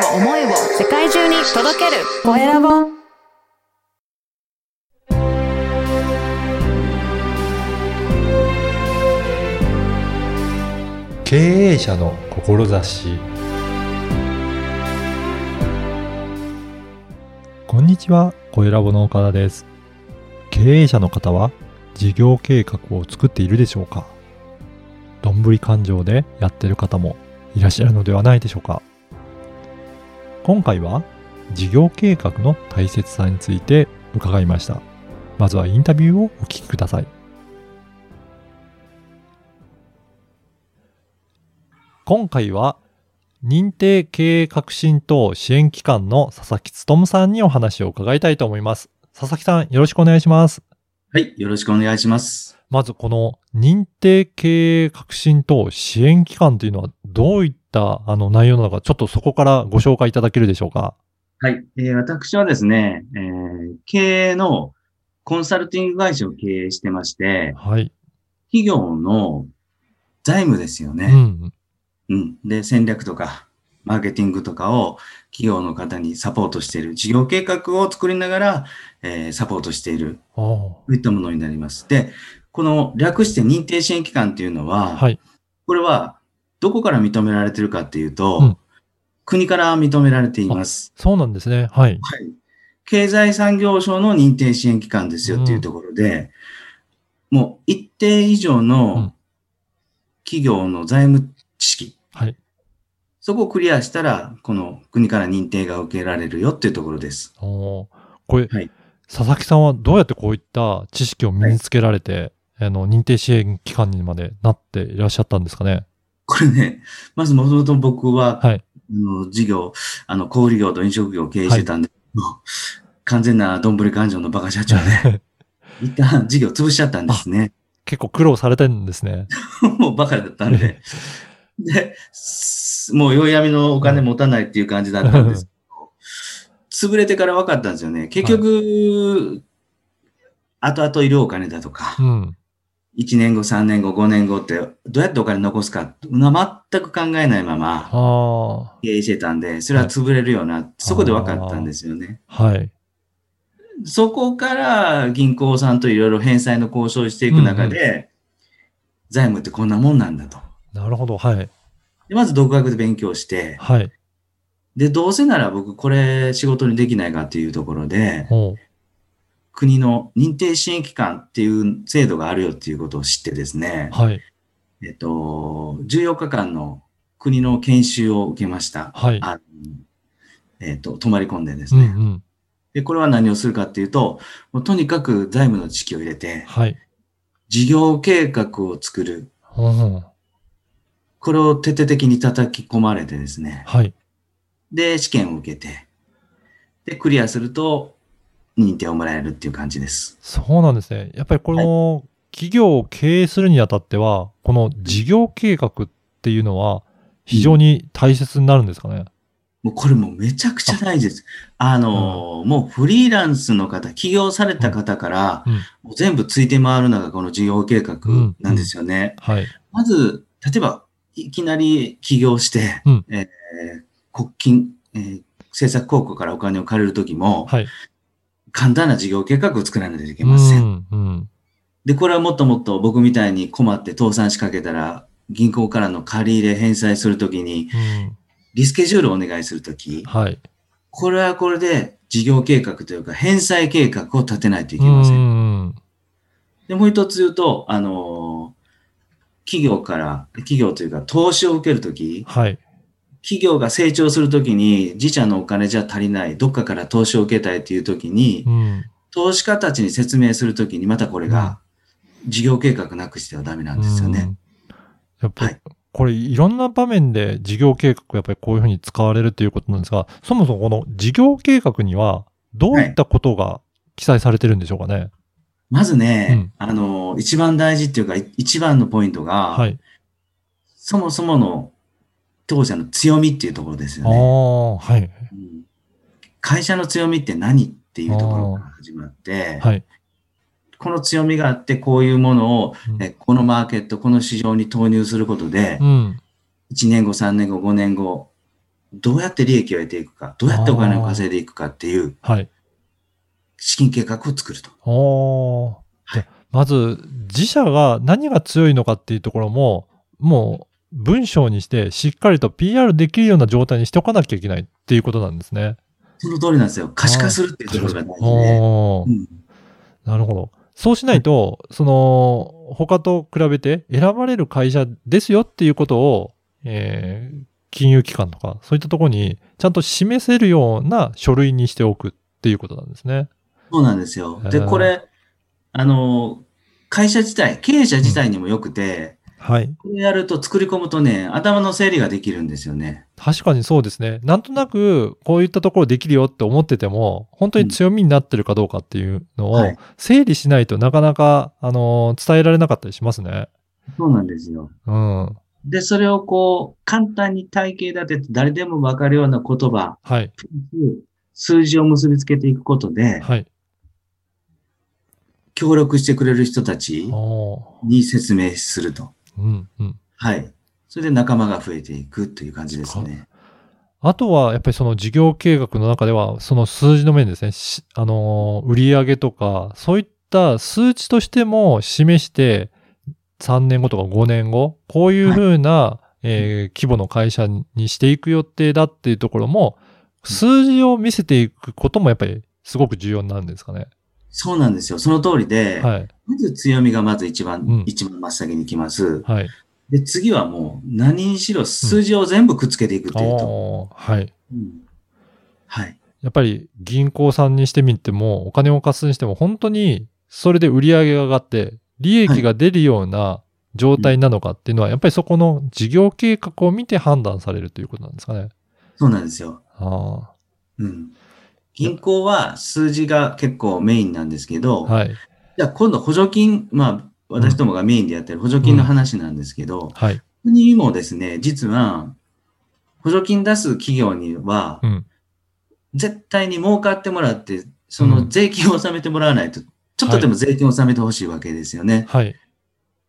を思いを世界中に届ける。コエラボ経営者の志。こんにちは、コエラボの岡田です。経営者の方は事業計画を作っているでしょうか。どんぶり勘定でやってる方もいらっしゃるのではないでしょうか。今回は事業計画の大切さについて伺いました。まずはインタビューをお聞きください。今回は認定経営革新等支援機関の佐々木努さんにお話を伺いたいと思います。佐々木さん、よろしくお願いします。はい、よろしくお願いします。まずこの認定経営革新等支援機関というのはどういったあの内容なのか、ちょっとそこからご紹介いただけるでしょうか？はい、えー私はですね、えー経営のコンサルティング会社を経営してまして、はい。企業の財務ですようね。ん。うん。で、戦略とか、マーケティングとかを企業の方にサポートしている、事業計画を作りながら、えーサポートしている、そういったものになります。で、この略して認定支援機関っていうのは、はい。これはどこから認められているかっていうと、うん国から認められています。そうなんですね。はい。はい。経済産業省の認定支援機関ですよっていうところで、もう一定以上うんの企業の財務知識、はい。そこをクリアしたら、この国から認定が受けられるよっていうところです。おーこれ、はい佐々木さんはどうやってこういった知識を身につけられて、あの、認定支援機関にまでなっていらっしゃったんですかね？これね、まずもともと僕は、はい。あの事業、あの、小売業と飲食業を経営してたんで、もう完全などんぶり勘定のバカ社長で、一旦事業潰しちゃったんですね。結構苦労されてるんですね。もうバカだったんで。で、すもう弱闇のお金持たないっていう感じだったんですけど、潰れてから分かったんですよね。結局、後々いるお金だとかう、ん。1年後、3年後、5年後って、どうやってお金残すか、全く考えないままあ経営してたんで、それは潰れるよな、そこで分かったんですよね。あ。はい。そこから銀行さんといろいろ返済の交渉をしていく中で、財務ってこんなもんなんだと。なるほど。はい。でまず独学で勉強して、はい。で、どうせなら僕これ仕事にできないかっていうところで、国の認定支援機関っていう制度があるよっていうことを知ってですね、はい。えっと、14日間の国の研修を受けました。はい。えっと、泊まり込んでですね。うんうん。で、これは何をするかっていうと、もうとにかく財務の知識を入れて、はい。事業計画を作る。うんこれを徹底的に叩き込まれてですね。はい。で、試験を受けて、で、クリアすると認定をもらえるっていう感じです。そうなんですね。やっぱりこの企業を経営するにあたっては、この事業計画っていうのは非常に大切になるんですかね？もうこれもうめちゃくちゃ大事です。あのーもうフリーランスの方、起業された方から、うん。もう全部ついて回るのがこの事業計画なんですよね。はい。まず、例えば、いきなり起業して、うんえー国金、えー政策高校からお金を借りるときも、はい。簡単な事業計画を作らないといけうません。ん。うん。で、これはもっともっと僕みたいに困って倒産しかけたら、銀行からの借り入れ返済するときに、うん。リスケジュールをお願いするとき、はい。これはこれで事業計画というか返済計画を立てないといけうません。ん。で、もう一つ言うと、あのー企業から、企業というか投資を受けるとき、はい。企業が成長するときに自社のお金じゃ足りない、どっかから投資を受けたいっていうときにう、ん。投資家たちに説明するときにまたこれが事業計画なくしてはダメなんですよね。うん。やっぱりはい、これいろんな場面で事業計画やっぱりこういうふうに使われるっていうことなんですが、そもそもこの事業計画にはどういったことが記載されてるんでしょうかね？まずね、あのー一番大事っていうか、い一番のポイントが、はい。そもそもの当社の強みっていうところですよあね。あ、はい。うん会社の強みって何っていうところから始まって、はい。この強みがあって、こういうものを、うんえこのマーケット、この市場に投入することでう、ん。1年後、3年後、5年後、どうやって利益を得ていくか、どうやってお金を稼いでいくかっていうはい。資金計画を作ると。おーでまず、自社が何が強いのかっていうところも、もう文章にしてしっかりと PR できるような状態にしておかなきゃいけないっていうことなんですね。その通りなんですよ。可視化するっていうところが大事で。うんなるほど。そうしないと、その、他と比べて選ばれる会社ですよっていうことを、えー金融機関とか、そういったところにちゃんと示せるような書類にしておくっていうことなんですね。そうなんですよ。で、これ、あの、会社自体、経営者自体にも良くて、はい。これやると作り込むとね、頭の整理ができるんですよね。確かにそうですね。なんとなく、こういったところできるよって思ってても、本当に強みになってるかどうかっていうのをはい、整理しないとなかなか、あの、伝えられなかったりしますね。そうなんですよ。うん。で、それをこう、簡単に体系立てて誰でもわかるような言葉、はい。数字を結びつけていくことで、はい。協力してくれる人たちに説明すると。うん、うん。はい。それで仲間が増えていくという感じですね。あとは、やっぱりその事業計画の中では、その数字の面ですね。しあのー、売上とか、そういった数値としても示して、3年後とか5年後、こういうふうな、えー規模の会社にしていく予定だっていうところも、数字を見せていくこともやっぱりすごく重要になるんですかね。そうなんですよ。その通りで、はい。まず強みがまず一番、うん一番真っ先に来ます。はい。で、次はもう何にしろ数字を全部くっつけていくというと。おーはい。うんはい。やっぱり銀行さんにしてみても、お金を貸すにしても、本当にそれで売り上げが上がって、利益が出るような状態なのかっていうのは、やっぱりそこの事業計画を見て判断されるということなんですかね。そうなんですよ。あうん。銀行は数字が結構メインなんですけど、あ。はい。じゃあ今度補助金、まあ私どもがメインでやってる補助金の話なんですけど、はい。国もですね、実は補助金出す企業にはう、ん。絶対に儲かってもらって、その税金を納めてもらわないと、ちょっとでも税金を納めてほしいわけですよね。はい。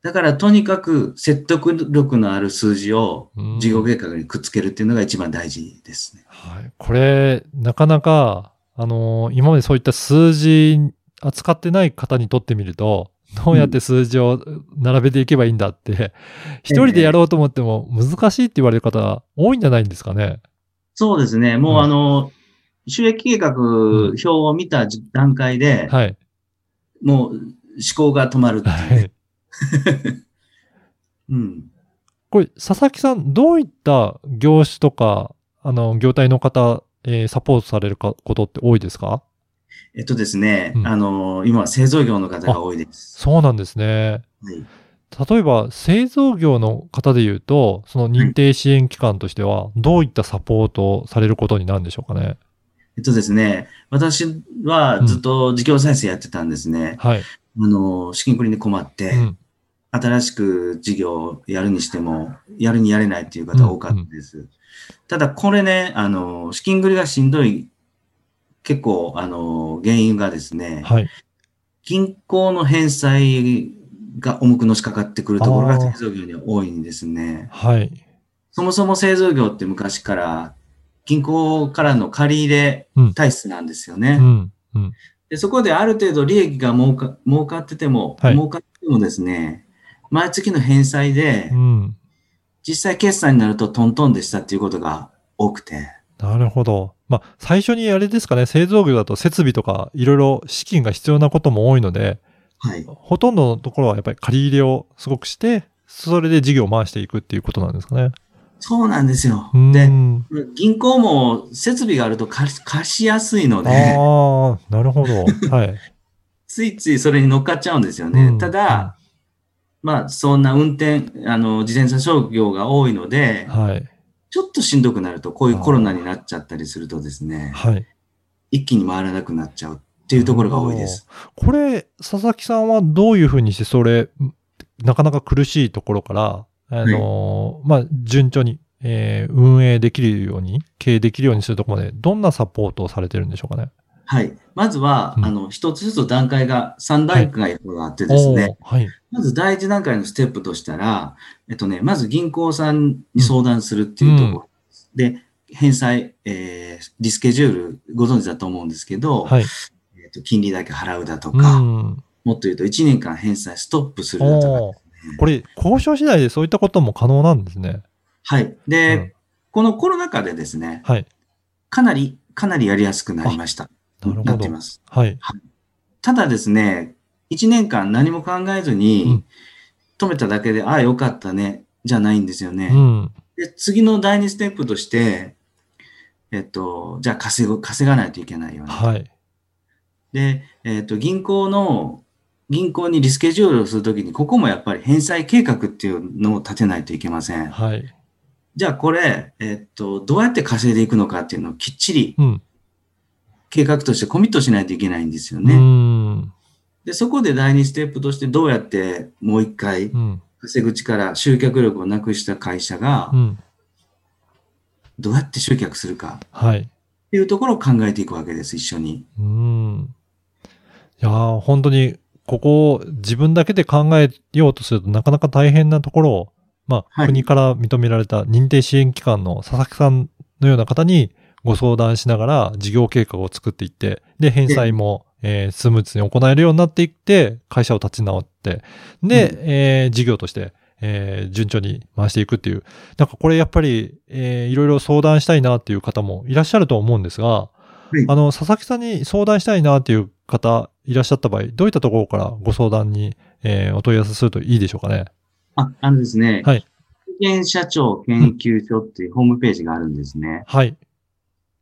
だからとにかく説得力のある数字をうん事業計画にくっつけるっていうのが一番大事ですね。はい。これ、なかなか、あのー今までそういった数字扱ってない方にとってみると、どうやって数字を並べていけばいいんだって、一人でやろうと思っても難しいって言われる方多いんじゃないんですかね。そうですね。もう、うんあの、収益計画表を見た段階で、はい。もう思考が止まるはね。い。うん。これ、佐々木さん、どういった業種とか、あの、業態の方、えーサポートされるかことって多いですか？えっとですね、うんあの、今は製造業の方が多いです。そうなんですね。はい。例えば、製造業の方で言うと、その認定支援機関としては、どういったサポートをされることになるんでしょうかね？えっとですね、私はずっと事業再生やってたんですね。はい。あの、資金繰りに困って、うん。新しく事業をやるにしても、やるにやれないっていう方多かったです。ただ、これね、あの、資金繰りがしんどい、結構、あの、原因がですね、はい。銀行の返済が重くのしかかってくるところが製造業には多いんですね。はい。そもそも製造業って昔から銀行からの借り入れうん体質なんですよね。うん。うん。でそこである程度利益が儲か儲かってても、はい儲かってもですね、毎月の返済でう、ん。実際決算になるとトントンでしたっていうことが多くて。なるほど。まあ、最初にあれですかね、製造業だと設備とかいろいろ資金が必要なことも多いので、はい。ほとんどのところはやっぱり借り入れをすごくして、それで事業を回していくっていうことなんですかね。そうなんですよう。ん。で、銀行も設備があると貸し貸しやすいので、ああ、なるほど。はい。ついついそれに乗っかっちゃうんですよね。うんただ、まあ、そんな運転、あの、自転車商業が多いので、はい。ちょっとしんどくなると、こういうコロナになっちゃったりするとですね、はい。一気に回らなくなっちゃうっていうところが多いです。これ、佐々木さんはどういうふうにしてそれ、なかなか苦しいところから、あのーまあ、順調に、えー運営できるように、経営できるようにするところまで、どんなサポートをされてるんでしょうかね？はい。まずは、うんあの、一つずつ段階が、3段階があってですね、はい。まず第一段階のステップとしたら、えっとね、まず銀行さんに相談するっていうところ。で、返済、えーリスケジュールご存知だと思うんですけど、はい。えーと金利だけ払うだとうか、ん。もっと言うと1年間返済ストップするだとか、おーこれ、交渉次第でそういったことも可能なんですね。はい。で、うんこのコロナ禍でですね、はい。かなり、かなりやりやすくなりました。なってい。ます。はい。ただですね、1年間何も考えずうにん、止めただけで、ああ、よかったね、じゃないんですよね。うん。で、次の第2ステップとして、えっと、じゃあ稼ぐ、稼がないといけないよね。はい。で、えっと、銀行の、銀行にリスケジュールをするときに、ここもやっぱり返済計画っていうのを立てないといけません。はい。じゃあこれ、えっと、どうやって稼いでいくのかっていうのをきっちりうん。計画としてコミットしないといけないんですようね。ん。で、そこで第2ステップとしてどうやってもう一回うん。稼ぐ力、集客力をなくした会社がうん。どうやって集客するかはい。っていうところを考えていくわけです、一緒に。うん。いやー本当に、ここを自分だけで考えようとするとなかなか大変なところを、まあ、はい国から認められた認定支援機関の佐々木さんのような方にご相談しながら事業計画を作っていって、で、返済も、えースムーズに行えるようになっていって、会社を立ち直って、で、うんえー事業として、えー順調に回していくっていう。なんかこれやっぱり、えーいろいろ相談したいなっていう方もいらっしゃると思うんですが、いあの、佐々木さんに相談したいなっていう方いらっしゃった場合、どういったところからご相談に、えーお問い合わせするといいでしょうかね？あ、あのですね、はい。保険社長研究所っていうホームページがあるんですね。はい。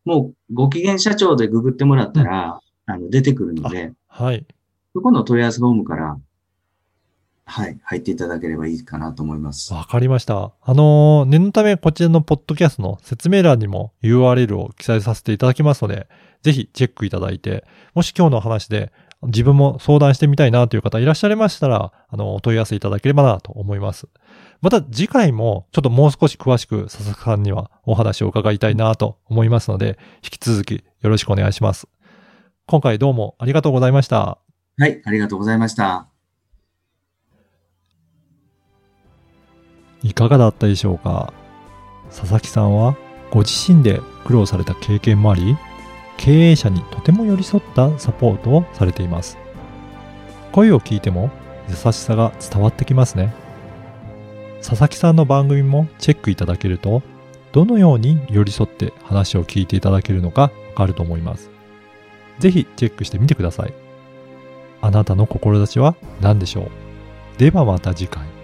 もう、ご機嫌社長でググってもらったら、あの、出てくるので、はい。そこの問い合わせフォームから、はい、入っていただければいいかなと思います。わかりました。あのー念のためこちらのポッドキャストの説明欄にも URL を記載させていただきますので、ぜひチェックいただいて、もし今日の話で自分も相談してみたいなという方いらっしゃいましたら、あの、お問い合わせいただければなと思います。また次回もちょっともう少し詳しく佐々木さんにはお話を伺いたいなと思いますので、引き続きよろしくお願いします。今回どうもありがとうございました。はい、ありがとうございました。いかがだったでしょうか？佐々木さんはご自身で苦労された経験もあり、経営者にとても寄り添ったサポートをされています。声を聞いても優しさが伝わってきますね。佐々木さんの番組もチェックいただけると、どのように寄り添って話を聞いていただけるのかわかると思います。ぜひチェックしてみてください。あなたの志は何でしょう？ではまた次回。